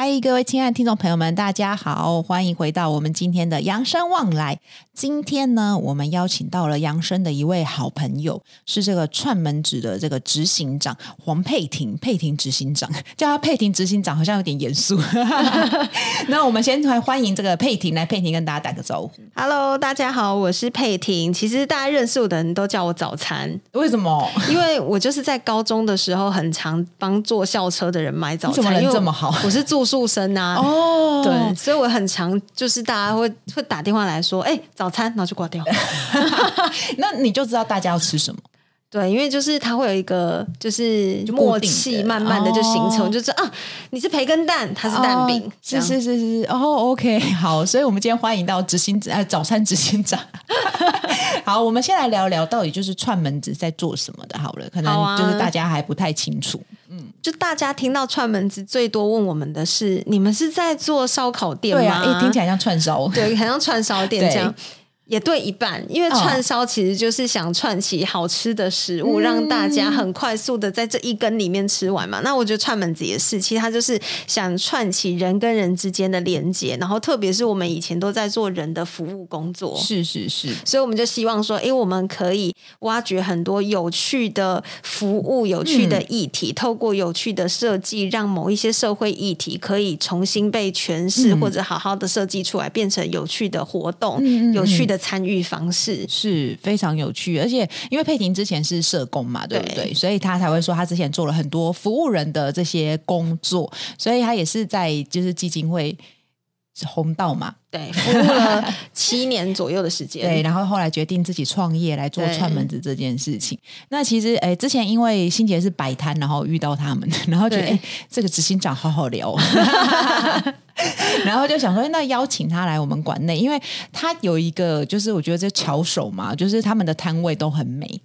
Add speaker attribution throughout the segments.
Speaker 1: 嗨，各位亲爱的听众朋友们，大家好，欢迎回到我们今天的扬生旺来。今天呢，我们邀请到了扬生的一位好朋友，是这个串门子的这个执行长黄佩婷，佩婷执行长，叫他佩婷执行长好像有点严肃。那我们先来欢迎这个佩婷，来佩婷跟大家打个招呼。
Speaker 2: Hello，大家好，我是佩婷。其实大家认识我的人都叫我早餐，
Speaker 1: 为什么？
Speaker 2: 因为我就是在高中的时候很常帮坐校车的人买早餐。
Speaker 1: 怎么人这么好？
Speaker 2: 我是住宿生啊。哦，对，所以我很常就是大家会会打电话来说，哎，早。早餐，然后就挂掉。
Speaker 1: 那你就知道大家要吃什么。
Speaker 2: 对，因为就是它会有一个就是默契，慢慢的就形成，就是啊，你是培根蛋，它是蛋饼，
Speaker 1: 哦、是是是是哦，OK，好，所以我们今天欢迎到执行呃早餐执行长。好，我们先来聊聊到底就是串门子在做什么的，好了，可能就是大家还不太清楚。
Speaker 2: 嗯，就大家听到串门子最多问我们的是，你们是在做烧烤店吗？
Speaker 1: 对啊，哎，听起来像串烧，
Speaker 2: 对，很像串烧店这样。也对一半，因为串烧其实就是想串起好吃的食物，哦、让大家很快速的在这一根里面吃完嘛。嗯、那我觉得串门子也是，其实它就是想串起人跟人之间的连接，然后特别是我们以前都在做人的服务工作，
Speaker 1: 是是是，
Speaker 2: 所以我们就希望说，哎，我们可以挖掘很多有趣的服务、有趣的议题，嗯、透过有趣的设计，让某一些社会议题可以重新被诠释，嗯、或者好好的设计出来，变成有趣的活动，嗯、有趣的。参与方式
Speaker 1: 是非常有趣，而且因为佩婷之前是社工嘛，对不对？对，所以她才会说她之前做了很多服务人的这些工作，所以她也是在就是基金会红道嘛，
Speaker 2: 对，服务了 七年左右的时间，
Speaker 1: 对，然后后来决定自己创业来做串门子这件事情。那其实哎，之前因为心杰是摆摊，然后遇到他们，然后觉得哎对，这个执行长好好聊。然后就想说，那邀请他来我们馆内，因为他有一个，就是我觉得这巧手嘛，就是他们的摊位都很美，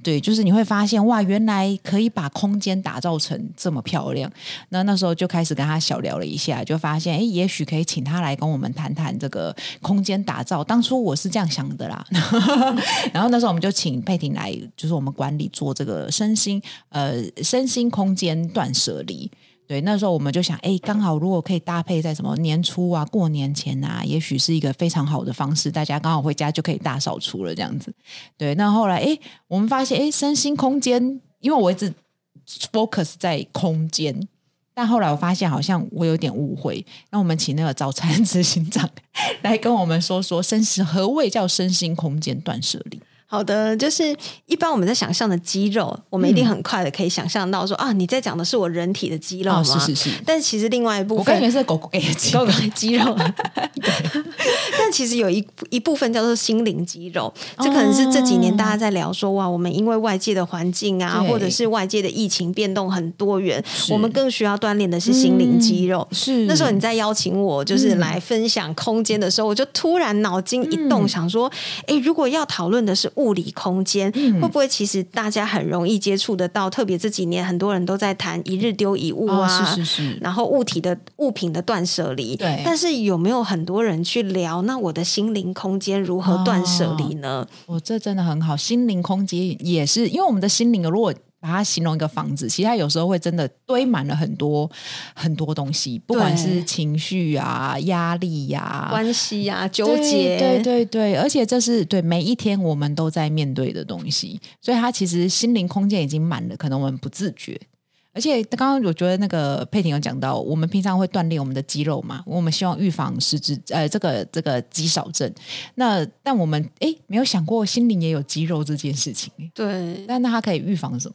Speaker 1: 对，就是你会发现哇，原来可以把空间打造成这么漂亮。那那时候就开始跟他小聊了一下，就发现，哎，也许可以请他来跟我们谈谈这个空间打造。当初我是这样想的啦，然后那时候我们就请佩婷来，就是我们管理做这个身心呃身心空间断舍离。对，那时候我们就想，哎，刚好如果可以搭配在什么年初啊、过年前啊，也许是一个非常好的方式，大家刚好回家就可以大扫除了这样子。对，那后来，哎，我们发现，哎，身心空间，因为我一直 focus 在空间，但后来我发现好像我有点误会。那我们请那个早餐 执行长 来跟我们说说，身心何谓叫身心空间断舍离？
Speaker 2: 好的，就是一般我们在想象的肌肉，我们一定很快的可以想象到说、嗯、啊，你在讲的是我人体的肌肉吗？哦、是是是。但其实另外一部分，我
Speaker 1: 感觉是狗狗诶，肌肉，
Speaker 2: 肌肉。对。但其实有一一部分叫做心灵肌肉，这可能是这几年大家在聊说哇，我们因为外界的环境啊，或者是外界的疫情变动很多元，我们更需要锻炼的是心灵肌肉。嗯、是。那时候你在邀请我就是来分享空间的时候，嗯、我就突然脑筋一动，想说，哎、嗯，如果要讨论的是。物理空间、嗯、会不会其实大家很容易接触得到？特别这几年很多人都在谈一日丢一物啊，哦、是是是，然后物体的物品的断舍离。对，但是有没有很多人去聊？那我的心灵空间如何断舍离呢？
Speaker 1: 我、哦、这真的很好，心灵空间也是因为我们的心灵如果。把它形容一个房子，其实它有时候会真的堆满了很多很多东西，不管是情绪啊、压力呀、啊、
Speaker 2: 关系呀、啊、纠结，
Speaker 1: 对对对对，而且这是对每一天我们都在面对的东西，所以它其实心灵空间已经满了，可能我们不自觉。而且刚刚我觉得那个佩婷有讲到，我们平常会锻炼我们的肌肉嘛，我们希望预防失智，呃，这个这个肌少症。那但我们哎，没有想过心灵也有肌肉这件事情。
Speaker 2: 对，
Speaker 1: 但那它可以预防什么？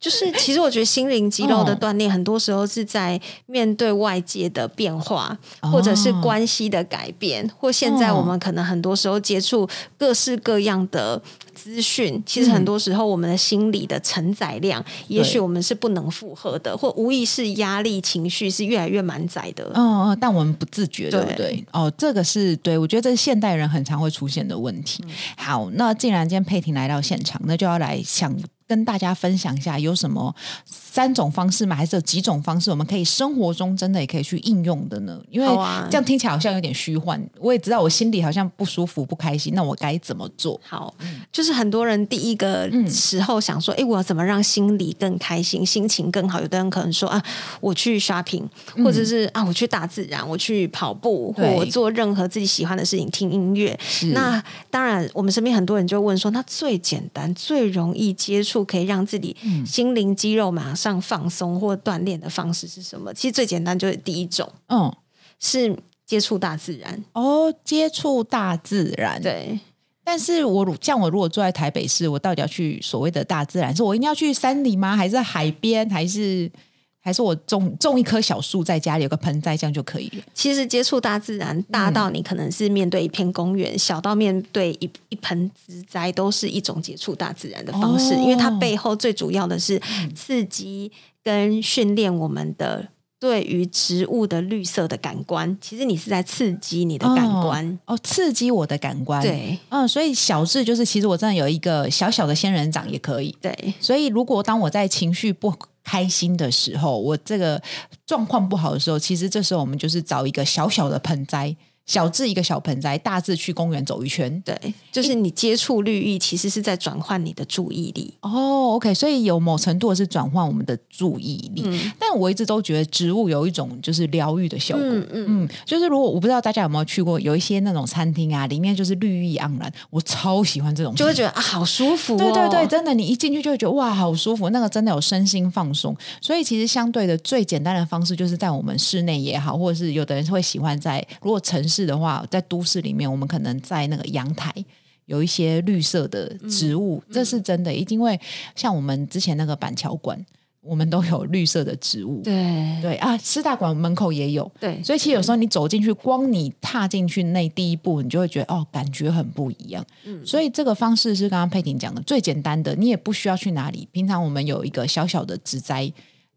Speaker 2: 就是其实我觉得心灵肌肉的锻炼，很多时候是在面对外界的变化，哦、或者是关系的改变，或现在我们可能很多时候接触各式各样的。资讯其实很多时候，我们的心理的承载量，嗯、也许我们是不能负荷的，或无意识压力情绪是越来越满载的。
Speaker 1: 嗯嗯，但我们不自觉，对不对？对哦，这个是对，我觉得这是现代人很常会出现的问题。嗯、好，那既然今天佩婷来到现场，那就要来想跟大家分享一下，有什么三种方式吗？还是有几种方式，我们可以生活中真的也可以去应用的呢？因为这样听起来好像有点虚幻。我也知道我心里好像不舒服、不开心，那我该怎么做？
Speaker 2: 好，就是很多人第一个时候想说，哎、嗯，我要怎么让心里更开心、心情更好？有的人可能说啊，我去 shopping，或者是啊，我去大自然，我去跑步，或我做任何自己喜欢的事情，听音乐。那当然，我们身边很多人就问说，那最简单、最容易接触。可以让自己心灵肌肉马上放松或锻炼的方式是什么？其实最简单就是第一种，嗯，是接触大自然
Speaker 1: 哦，接触大自然。
Speaker 2: 对，
Speaker 1: 但是我像我如果住在台北市，我到底要去所谓的大自然？是我一定要去山里吗？还是海边？还是？还是我种种一棵小树，在家里有个盆栽，这样就可以了。
Speaker 2: 其实接触大自然，大到你可能是面对一片公园，嗯、小到面对一一盆植栽，都是一种接触大自然的方式。哦、因为它背后最主要的是刺激跟训练我们的对于植物的绿色的感官。其实你是在刺激你的感官
Speaker 1: 哦，哦，刺激我的感官。
Speaker 2: 对，
Speaker 1: 嗯，所以小智就是，其实我真的有一个小小的仙人掌也可以。
Speaker 2: 对，
Speaker 1: 所以如果当我在情绪不开心的时候，我这个状况不好的时候，其实这时候我们就是找一个小小的盆栽。小至一个小盆栽，大至去公园走一圈，
Speaker 2: 对，就是你接触绿意，其实是在转换你的注意力。
Speaker 1: 哦，OK，所以有某程度是转换我们的注意力。嗯，但我一直都觉得植物有一种就是疗愈的效果。嗯嗯，嗯，就是如果我不知道大家有没有去过，有一些那种餐厅啊，里面就是绿意盎然，我超喜欢这种，
Speaker 2: 就会觉得啊，好舒服哦。
Speaker 1: 对对对，真的，你一进去就会觉得哇，好舒服，那个真的有身心放松。所以其实相对的最简单的方式，就是在我们室内也好，或者是有的人会喜欢在如果城市。的话，在都市里面，我们可能在那个阳台有一些绿色的植物，嗯、这是真的。因为像我们之前那个板桥馆，我们都有绿色的植物。
Speaker 2: 对
Speaker 1: 对啊，师大馆门口也有。
Speaker 2: 对，
Speaker 1: 所以其实有时候你走进去，光你踏进去那第一步，你就会觉得哦，感觉很不一样。嗯，所以这个方式是刚刚佩婷讲的最简单的，你也不需要去哪里。平常我们有一个小小的植栽，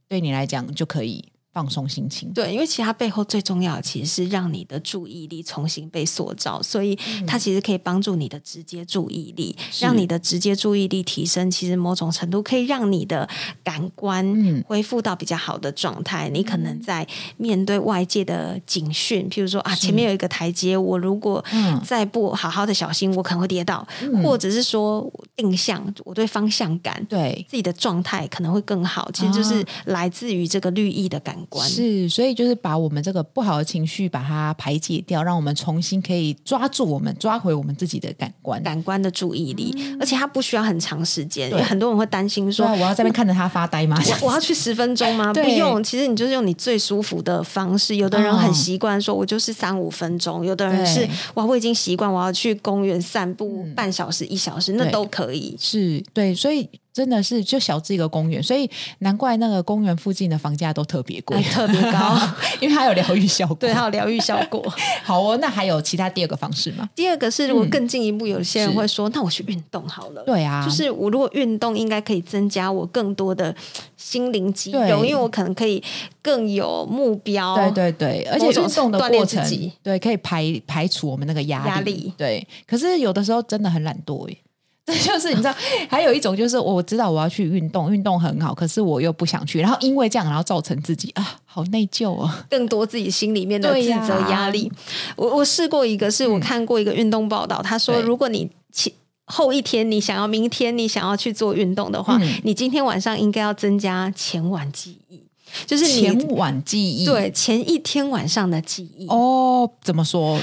Speaker 1: 对你来讲就可以。放松心情，
Speaker 2: 对，因为其实它背后最重要的其实是让你的注意力重新被塑造，所以它其实可以帮助你的直接注意力，嗯、让你的直接注意力提升。其实某种程度可以让你的感官恢复到比较好的状态。嗯、你可能在面对外界的警讯，譬如说啊，前面有一个台阶，我如果再不好好的小心，我可能会跌倒，嗯、或者是说定向，我对方向感，对。自己的状态可能会更好。其实就是来自于这个绿意的感。
Speaker 1: 是，所以就是把我们这个不好的情绪把它排解掉，让我们重新可以抓住我们，抓回我们自己的感官，
Speaker 2: 感官的注意力。嗯、而且它不需要很长时间，因为很多人会担心说：“我
Speaker 1: 要在那边看着他发呆吗？
Speaker 2: 我，我要去十分钟吗？”不用，其实你就是用你最舒服的方式。有的人很习惯说：“我就是三五分钟。哦”有的人是哇，我已经习惯我要去公园散步半小时、一小时，那都可以。
Speaker 1: 是对，所以。真的是就小至一个公园，所以难怪那个公园附近的房价都特别贵，
Speaker 2: 哎，特别高，
Speaker 1: 因为它有疗愈效果。
Speaker 2: 对，它有疗愈效果。
Speaker 1: 好哦，那还有其他第二个方式吗？
Speaker 2: 第二个是，如果更进一步，有些人会说，嗯、那我去运动好了。
Speaker 1: 对啊，
Speaker 2: 就是我如果运动，应该可以增加我更多的心灵肌肉，对因为我可能可以更有目标。
Speaker 1: 对对对，而且运动的过程，对，可以排排除我们那个压力。压力对，可是有的时候真的很懒惰耶。这就是你知道，还有一种就是我知道我要去运动，运动很好，可是我又不想去，然后因为这样，然后造成自己啊，好内疚啊，
Speaker 2: 更多自己心里面的自责压力。啊、我我试过一个，是我看过一个运动报道，嗯、他说，如果你前后一天你想要明天你想要去做运动的话，嗯、你今天晚上应该要增加前晚记忆，就是
Speaker 1: 前晚记忆，
Speaker 2: 对前一天晚上的记忆。
Speaker 1: 哦，怎么说？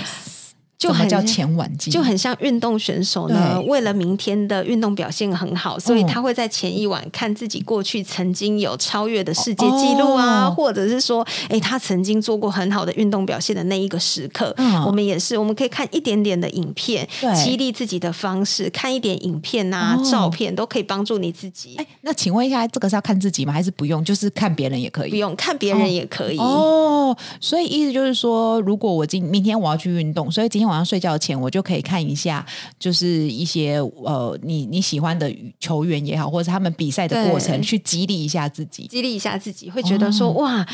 Speaker 1: 就很叫前晚记，
Speaker 2: 就很像运动选手呢。为了明天的运动表现很好，所以他会在前一晚看自己过去曾经有超越的世界纪录啊，哦、或者是说，哎，他曾经做过很好的运动表现的那一个时刻。嗯、我们也是，我们可以看一点点的影片，激励自己的方式，看一点影片啊、哦、照片，都可以帮助你自己。哎，
Speaker 1: 那请问一下，这个是要看自己吗？还是不用？就是看别人也可以？
Speaker 2: 不用看别人也可以哦。
Speaker 1: 哦，所以意思就是说，如果我今明天我要去运动，所以今天。晚上睡觉前，我就可以看一下，就是一些呃，你你喜欢的球员也好，或者他们比赛的过程，去激励一下自己，
Speaker 2: 激励一下自己，会觉得说、哦、哇。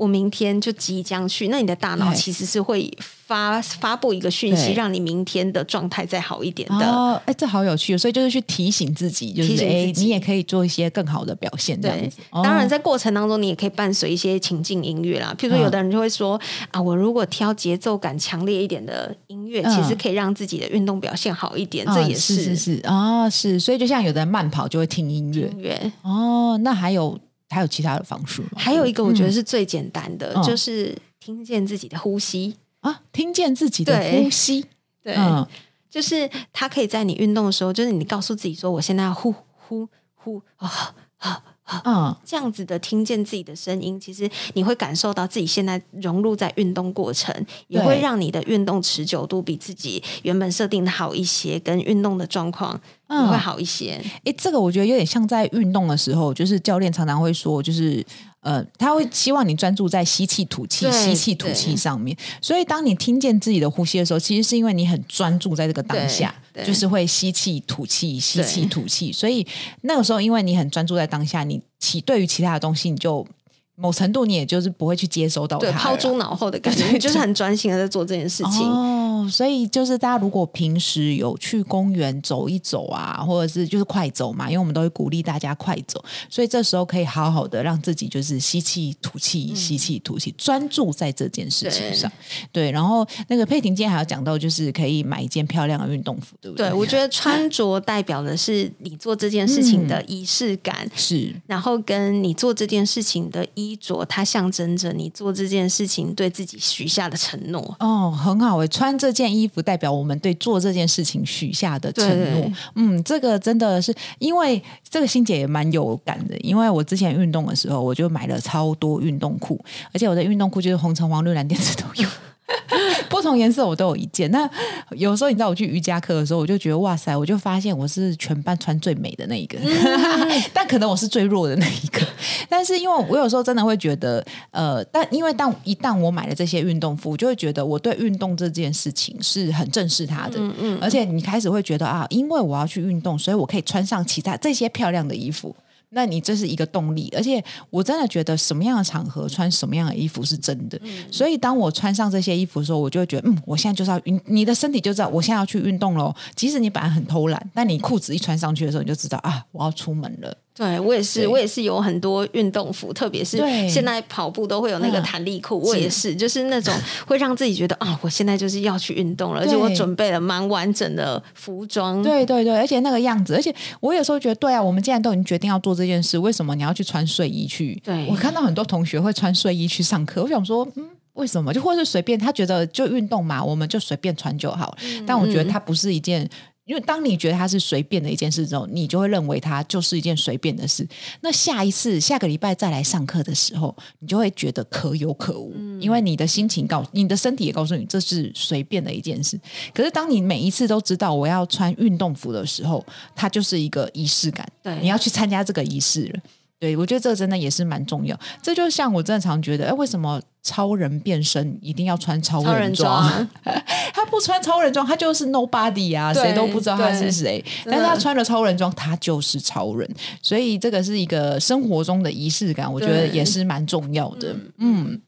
Speaker 2: 我明天就即将去，那你的大脑其实是会发发布一个讯息，让你明天的状态再好一点的。
Speaker 1: 哦，哎，这好有趣，所以就是去提醒自己，就是哎，你也可以做一些更好的表现，这样子。
Speaker 2: 当然，在过程当中，你也可以伴随一些情境音乐啦。譬如说，有的人就会说、嗯、啊，我如果挑节奏感强烈一点的音乐，其实可以让自己的运动表现好一点。嗯、这也是
Speaker 1: 是是是啊、哦，是。所以就像有的人慢跑就会听音乐，
Speaker 2: 音乐
Speaker 1: 哦，那还有。还有其他的方式吗？
Speaker 2: 还有一个，我觉得是最简单的，嗯、就是听见自己的呼吸
Speaker 1: 啊，听见自己的呼吸，
Speaker 2: 对，就是它可以在你运动的时候，就是你告诉自己说，我现在要呼呼呼啊啊啊，嗯，这样子的听见自己的声音，其实你会感受到自己现在融入在运动过程，也会让你的运动持久度比自己原本设定的好一些，跟运动的状况。嗯，会好一些。
Speaker 1: 哎，这个我觉得有点像在运动的时候，就是教练常常会说，就是呃，他会希望你专注在吸气、吐气、吸气、吐气上面。所以，当你听见自己的呼吸的时候，其实是因为你很专注在这个当下，就是会吸气、吐气、吸气、吐气。所以那个时候，因为你很专注在当下，你其对于其他的东西，你就。某程度，你也就是不会去接收到它，
Speaker 2: 抛诸脑后的感觉，就是很专心的在做这件事情。
Speaker 1: 哦，所以就是大家如果平时有去公园走一走啊，或者是就是快走嘛，因为我们都会鼓励大家快走，所以这时候可以好好的让自己就是吸气、吐气、吸气、吐气，专注在这件事情上。对，对，然后那个佩婷今天还要讲到，就是可以买一件漂亮的运动服，对不对？
Speaker 2: 对，我觉得穿着代表的是你做这件事情的仪式感，嗯、
Speaker 1: 是，
Speaker 2: 然后跟你做这件事情的衣。衣着，它象征着你做这件事情对自己许下的承诺。
Speaker 1: 哦，很好诶，穿这件衣服代表我们对做这件事情许下的承诺。嗯，这个真的是因为这个欣姐也蛮有感的，因为我之前运动的时候，我就买了超多运动裤，而且我的运动裤就是红橙黄绿蓝靛紫都有。不同颜色我都有一件。那有时候你知道我去瑜伽课的时候，我就觉得哇塞，我就发现我是全班穿最美的那一个，嗯、但可能我是最弱的那一个。但是因为我有时候真的会觉得，呃，但因为当一旦我买了这些运动服，我就会觉得我对运动这件事情是很正视它的。嗯嗯。而且你开始会觉得啊，因为我要去运动，所以我可以穿上其他这些漂亮的衣服。那你这是一个动力，而且我真的觉得什么样的场合穿什么样的衣服是真的。嗯、所以当我穿上这些衣服的时候，我就会觉得，嗯，我现在就是要运，你的身体就知道我现在要去运动喽。即使你本来很偷懒，但你裤子一穿上去的时候，你就知道啊，我要出门了。
Speaker 2: 对，我也是，我也是有很多运动服，特别是现在跑步都会有那个弹力裤，我也是，就是那种会让自己觉得啊，我现在就是要去运动了，而且我准备了蛮完整的服装。
Speaker 1: 对对对，而且那个样子，而且我有时候觉得，对啊，我们既然都已经决定要做这件事，为什么你要去穿睡衣去？
Speaker 2: 对，
Speaker 1: 我看到很多同学会穿睡衣去上课，我想说，嗯，为什么？就或是随便，他觉得就运动嘛，我们就随便穿就好。但我觉得它不是一件。因为当你觉得它是随便的一件事之后，你就会认为它就是一件随便的事。那下一次下个礼拜再来上课的时候，你就会觉得可有可无，嗯、因为你的心情告你的身体也告诉你这是随便的一件事。可是当你每一次都知道我要穿运动服的时候，它就是一个仪式感。
Speaker 2: 对，
Speaker 1: 你要去参加这个仪式了。对，我觉得这个真的也是蛮重要。这就像我正常觉得，哎，为什么超人变身一定要穿超人装？人他不穿超人装，他就是 nobody 啊，谁都不知道他是谁。但是他穿了超人装，他就是超人。所以这个是一个生活中的仪式感，我觉得也是蛮重要的。嗯，嗯，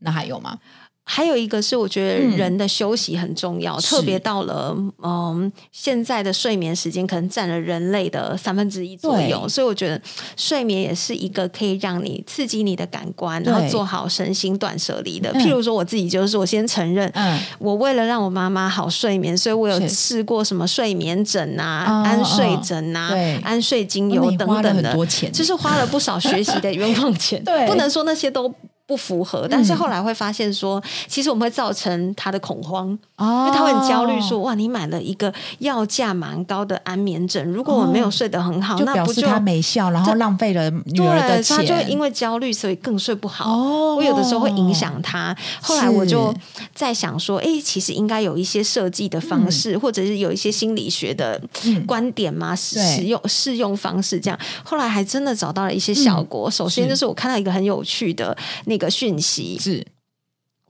Speaker 1: 那还有吗？
Speaker 2: 还有一个是，我觉得人的休息很重要，嗯、特别到了嗯，现在的睡眠时间可能占了人类的三分之一左右，所以我觉得睡眠也是一个可以让你刺激你的感官，然后做好身心断舍离的。譬如说我自己就是，我先承认，嗯，我为了让我妈妈好睡眠，所以我有试过什么睡眠枕啊、安睡枕啊、对。安睡精油等等的，就是花了不少学习的冤枉钱。对，不能说那些都。不符合，但是后来会发现说，嗯、其实我们会造成他的恐慌，哦、因为他会很焦虑，说哇，你买了一个要价蛮高的安眠枕，如果我没有睡得很好，哦、那不就
Speaker 1: 他没效，然后浪费了女儿的钱，
Speaker 2: 对，他就因为焦虑，所以更睡不好。哦、我有的时候会影响他。后来我就在想说，哎是，其实应该有一些设计的方式，嗯、或者是有一些心理学的观点嘛，嗯、使用适用方式这样。后来还真的找到了一些效果。嗯、首先就是我看到一个很有趣的。一个讯息
Speaker 1: 是，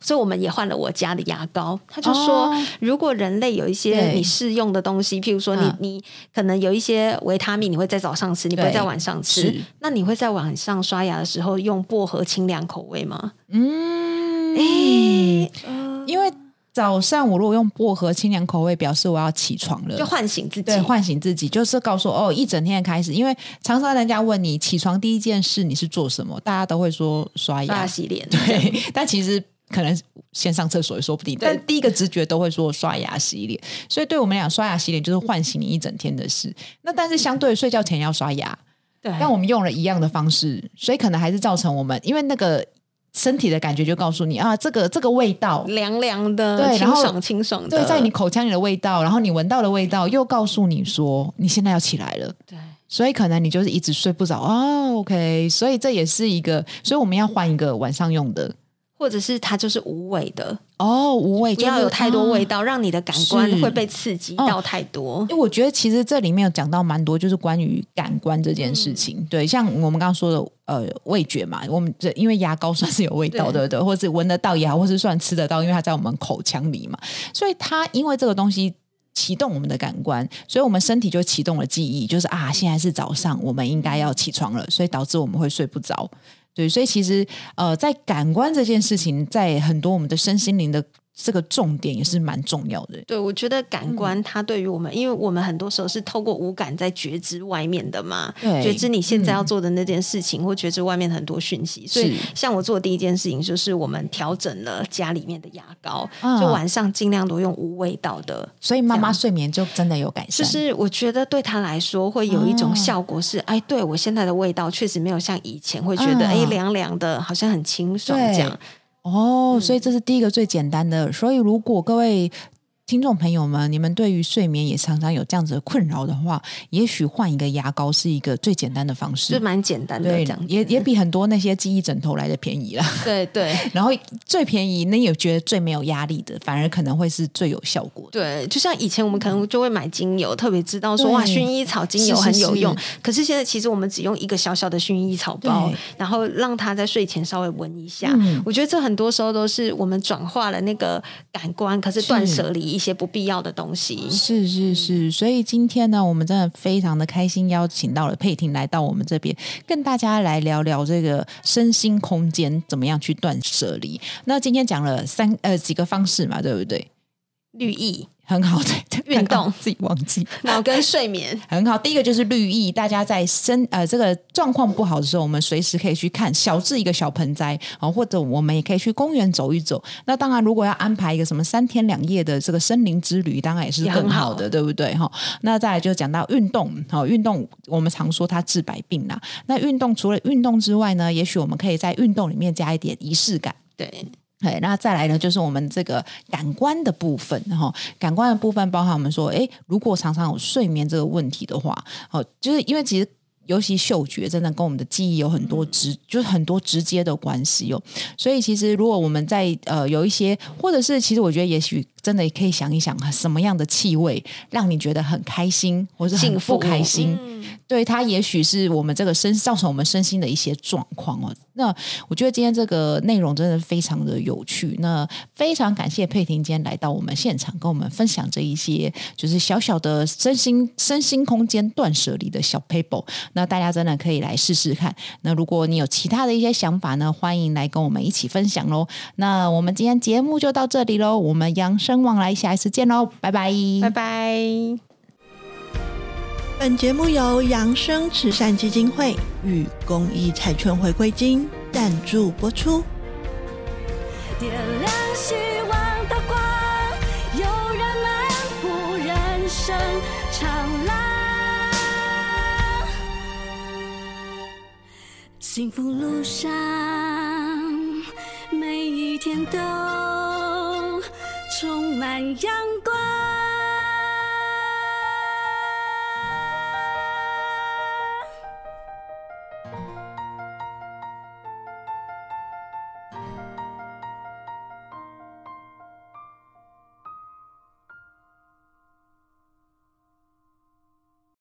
Speaker 2: 所以我们也换了我家的牙膏。他就说，哦、如果人类有一些你适用的东西，譬如说你、嗯、你可能有一些维他命，你会在早上吃，你不会在晚上吃。那你会在晚上刷牙的时候用薄荷清凉口味吗？嗯，
Speaker 1: 诶，因为。早上我如果用薄荷清凉口味，表示我要起床了，
Speaker 2: 就唤醒自己。
Speaker 1: 对，唤醒自己就是告诉哦，一整天的开始。因为常常人家问你起床第一件事你是做什么，大家都会说刷牙、
Speaker 2: 刷牙洗脸。
Speaker 1: 对，但其实可能先上厕所也说不定。但第一个直觉都会说刷牙洗脸，所以对我们俩刷牙洗脸就是唤醒你一整天的事。那但是相对睡觉前要刷牙，对，但我们用了一样的方式，所以可能还是造成我们因为那个。身体的感觉就告诉你啊，这个这个味道。
Speaker 2: 凉凉的，对，清爽清爽的，
Speaker 1: 对，在你口腔里的味道，然后你闻到的味道又告诉你说你现在要起来了，对，所以可能你就是一直睡不着哦，OK，所以这也是一个，所以我们要换一个晚上用的。
Speaker 2: 或者是它就是无味的
Speaker 1: 哦，无味，
Speaker 2: 不要有太多味道，啊、让你的感官会被刺激到太多。
Speaker 1: 因为、哦、我觉得其实这里面有讲到蛮多，就是关于感官这件事情。嗯、对，像我们刚刚说的，呃，味觉嘛，我们这因为牙膏算是有味道的，对，对，或是闻得到也好，或是算吃得到，因为它在我们口腔里嘛，所以它因为这个东西启动我们的感官，所以我们身体就启动了记忆，就是啊，现在是早上，我们应该要起床了，所以导致我们会睡不着。对，所以其实呃，在感官这件事情，在很多我们的身心灵的这个重点也是蛮重要的。
Speaker 2: 对，我觉得感官它对于我们，嗯、因为我们很多时候是透过五感在觉知外面的嘛，对觉知你现在要做的那件事情，嗯、或觉知外面很多讯息。所以，像我做的第一件事情就是我们调整了家里面的牙膏，嗯、就晚上尽量都用无味道的。
Speaker 1: 所以妈妈睡眠就真的有改善。
Speaker 2: 就是我觉得对她来说会有一种效果是，哦、哎，对我现在的味道确实没有像以前会觉得、嗯、哎凉凉的，好像很清爽这样。
Speaker 1: 哦，所以这是第一个最简单的。所以如果各位。听众朋友们，你们对于睡眠也常常有这样子的困扰的话，也许换一个牙膏是一个最简单的方式，
Speaker 2: 就蛮简单的，对，这样
Speaker 1: 也也比很多那些记忆枕头来的便宜啦。
Speaker 2: 对对，
Speaker 1: 然后最便宜，那也觉得最没有压力的，反而可能会是最有效果的。
Speaker 2: 对，就像以前我们可能就会买精油，特别知道说哇，薰衣草精油很有用。是是是，可是现在其实我们只用一个小小的薰衣草包，然后让它在睡前稍微闻一下。嗯、我觉得这很多时候都是我们转化了那个感官，可是断舍离一些不必要的东西。
Speaker 1: 是是是，所以今天呢，我们真的非常的开心，邀请到了佩婷来到我们这边，跟大家来聊聊这个身心空间怎么样去断舍离。那今天讲了三呃几个方式嘛，对不对？
Speaker 2: 绿意。
Speaker 1: 很好的
Speaker 2: 运动，
Speaker 1: 自己忘记
Speaker 2: 脑跟睡眠
Speaker 1: 很好。第一个就是绿意，大家在身呃这个状况不好的时候，我们随时可以去看小至一个小盆栽啊，或者我们也可以去公园走一走。那当然，如果要安排一个什么三天两夜的这个森林之旅，当然也是更好的，好对不对？哈，那再来就讲到运动，好，运动我们常说它治百病啦。那运动除了运动之外呢，也许我们可以在运动里面加一点仪式感，
Speaker 2: 对。
Speaker 1: 对，那再来呢，就是我们这个感官的部分，然后感官的部分包含我们说，哎，如果常常有睡眠这个问题的话，哦，就是因为其实尤其嗅觉真的跟我们的记忆有很多直，就是很多直接的关系哦。所以其实如果我们在呃有一些，或者是其实我觉得也许真的也可以想一想，什么样的气味让你觉得很开心，或者很不开心。对，它也许是我们这个身造成我们身心的一些状况哦。那我觉得今天这个内容真的非常的有趣。那非常感谢佩婷今天来到我们现场，跟我们分享这一些就是小小的身心身心空间断舍离的小 paper。那大家真的可以来试试看。那如果你有其他的一些想法呢，欢迎来跟我们一起分享喽。那我们今天节目就到这里喽，我们扬生往来，下一次见喽，拜拜，
Speaker 2: 拜拜。
Speaker 3: 本节目由扬生慈善基金会与公益彩券回归金赞助播出。点亮希望的光，有人漫步人生长廊，幸福路上每一天都看阳光。